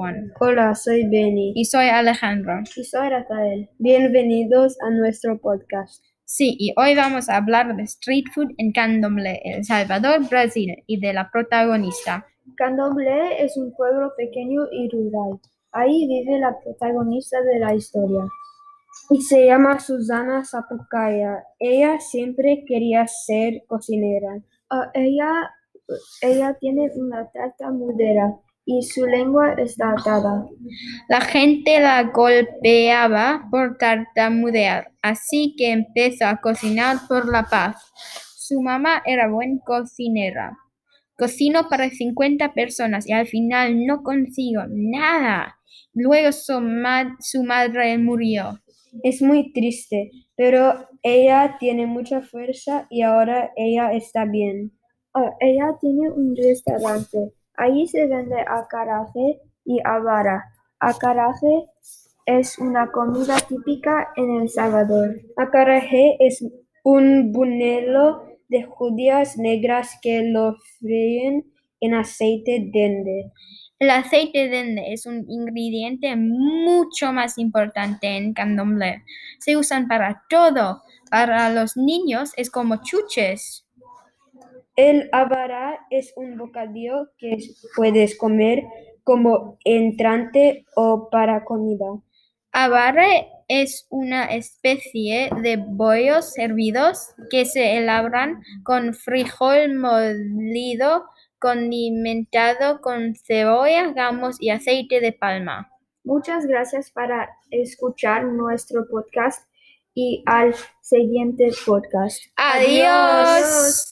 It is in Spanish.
Juan. Hola, soy Benny. Y soy Alejandro. Y soy Rafael. Bienvenidos a nuestro podcast. Sí, y hoy vamos a hablar de street food en Candomblé, El Salvador, Brasil, y de la protagonista. Candomblé es un pueblo pequeño y rural. Ahí vive la protagonista de la historia. Y se llama Susana Zapucaya. Ella siempre quería ser cocinera. Ah, ella, ella tiene una tartamudera y su lengua está atada. La gente la golpeaba por tartamudear, así que empezó a cocinar por la paz. Su mamá era buena cocinera. Cocinó para 50 personas y al final no consiguió nada. Luego su, su madre murió. Es muy triste, pero ella tiene mucha fuerza y ahora ella está bien. Oh, ella tiene un restaurante Allí se vende acaraje y avara. Acaraje es una comida típica en El Salvador. Acaraje es un buñuelo de judías negras que lo fríen en aceite dende. El aceite dende es un ingrediente mucho más importante en candomblé. Se usan para todo. Para los niños es como chuches. El avara es un bocadillo que puedes comer como entrante o para comida. Avara es una especie de bollos hervidos que se elaboran con frijol molido, condimentado con cebolla, gamos y aceite de palma. Muchas gracias para escuchar nuestro podcast y al siguiente podcast. Adiós.